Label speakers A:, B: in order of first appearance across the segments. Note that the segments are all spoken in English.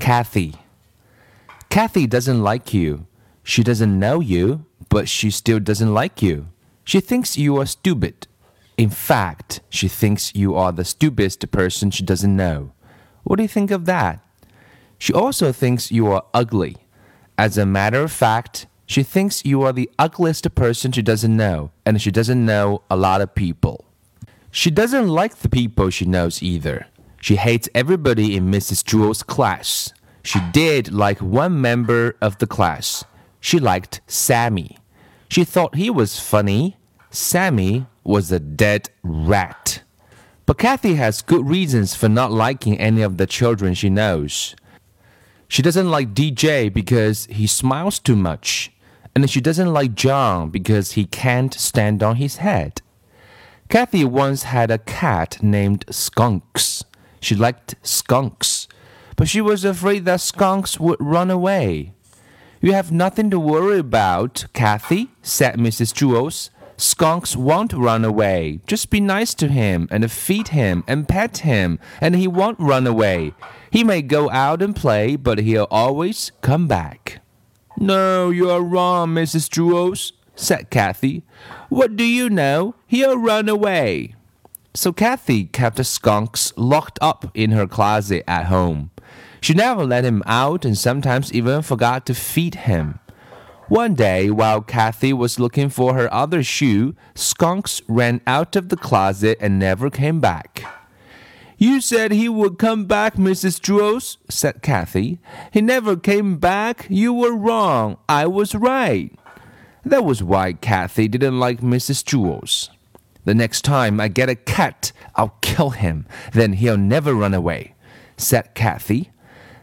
A: Kathy. Kathy doesn't like you. She doesn't know you, but she still doesn't like you. She thinks you are stupid. In fact, she thinks you are the stupidest person she doesn't know. What do you think of that? She also thinks you are ugly. As a matter of fact, she thinks you are the ugliest person she doesn't know, and she doesn't know a lot of people. She doesn't like the people she knows either. She hates everybody in Mrs. Jewls's class. She did like one member of the class. She liked Sammy. She thought he was funny. Sammy was a dead rat. But Kathy has good reasons for not liking any of the children she knows. She doesn't like DJ because he smiles too much. And she doesn't like John because he can't stand on his head. Kathy once had a cat named Skunks. She liked skunks, but she was afraid that skunks would run away. You have nothing to worry about, Kathy, said Mrs. Jewls. Skunks won't run away. Just be nice to him and feed him and pet him, and he won't run away. He may go out and play, but he'll always come back. No, you are wrong, Mrs. Jewls, said Kathy. What do you know? He'll run away. So Kathy kept the skunks locked up in her closet at home. She never let him out and sometimes even forgot to feed him. One day, while Kathy was looking for her other shoe, Skunks ran out of the closet and never came back. You said he would come back, Mrs. Jewls, said Kathy. He never came back. You were wrong. I was right. That was why Kathy didn't like Mrs. Jewls. The next time I get a cat, I'll kill him. Then he'll never run away, said Kathy.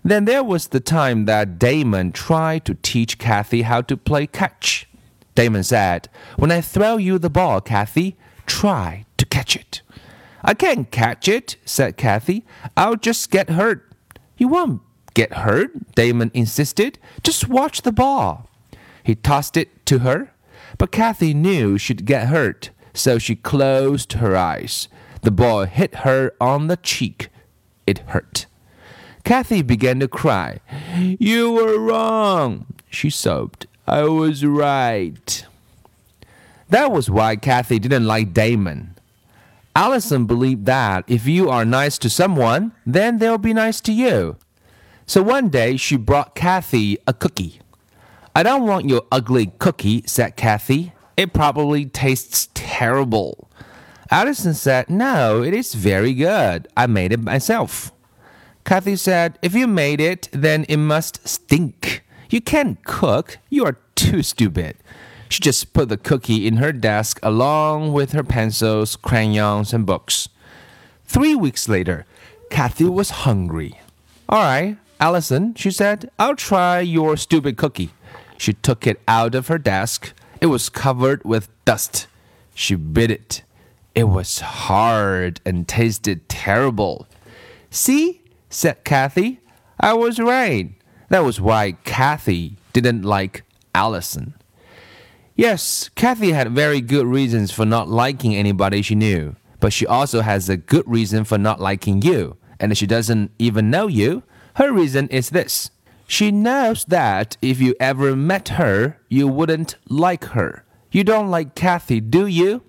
A: Then there was the time that Damon tried to teach Kathy how to play catch. Damon said, When I throw you the ball, Kathy, try to catch it. I can't catch it, said Kathy. I'll just get hurt. You won't get hurt, Damon insisted. Just watch the ball. He tossed it to her, but Kathy knew she'd get hurt, so she closed her eyes. The boy hit her on the cheek. It hurt. Kathy began to cry. You were wrong, she sobbed. I was right. That was why Kathy didn't like Damon. Allison believed that if you are nice to someone, then they'll be nice to you. So one day she brought Kathy a cookie. I don't want your ugly cookie, said Kathy. It probably tastes terrible. Allison said, No, it is very good. I made it myself. Kathy said, If you made it, then it must stink. You can't cook. You are too stupid. She just put the cookie in her desk along with her pencils, crayons, and books. Three weeks later, Kathy was hungry. All right, Allison, she said, I'll try your stupid cookie. She took it out of her desk. It was covered with dust. She bit it. It was hard and tasted terrible. See, said Kathy. I was right. That was why Kathy didn't like Allison. Yes, Kathy had very good reasons for not liking anybody she knew, but she also has a good reason for not liking you. And she doesn't even know you, her reason is this. She knows that if you ever met her, you wouldn't like her. You don't like Kathy, do you?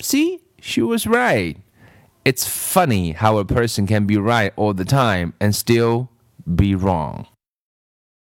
A: See, she was right. It's funny how a person can be right all the time and still be wrong.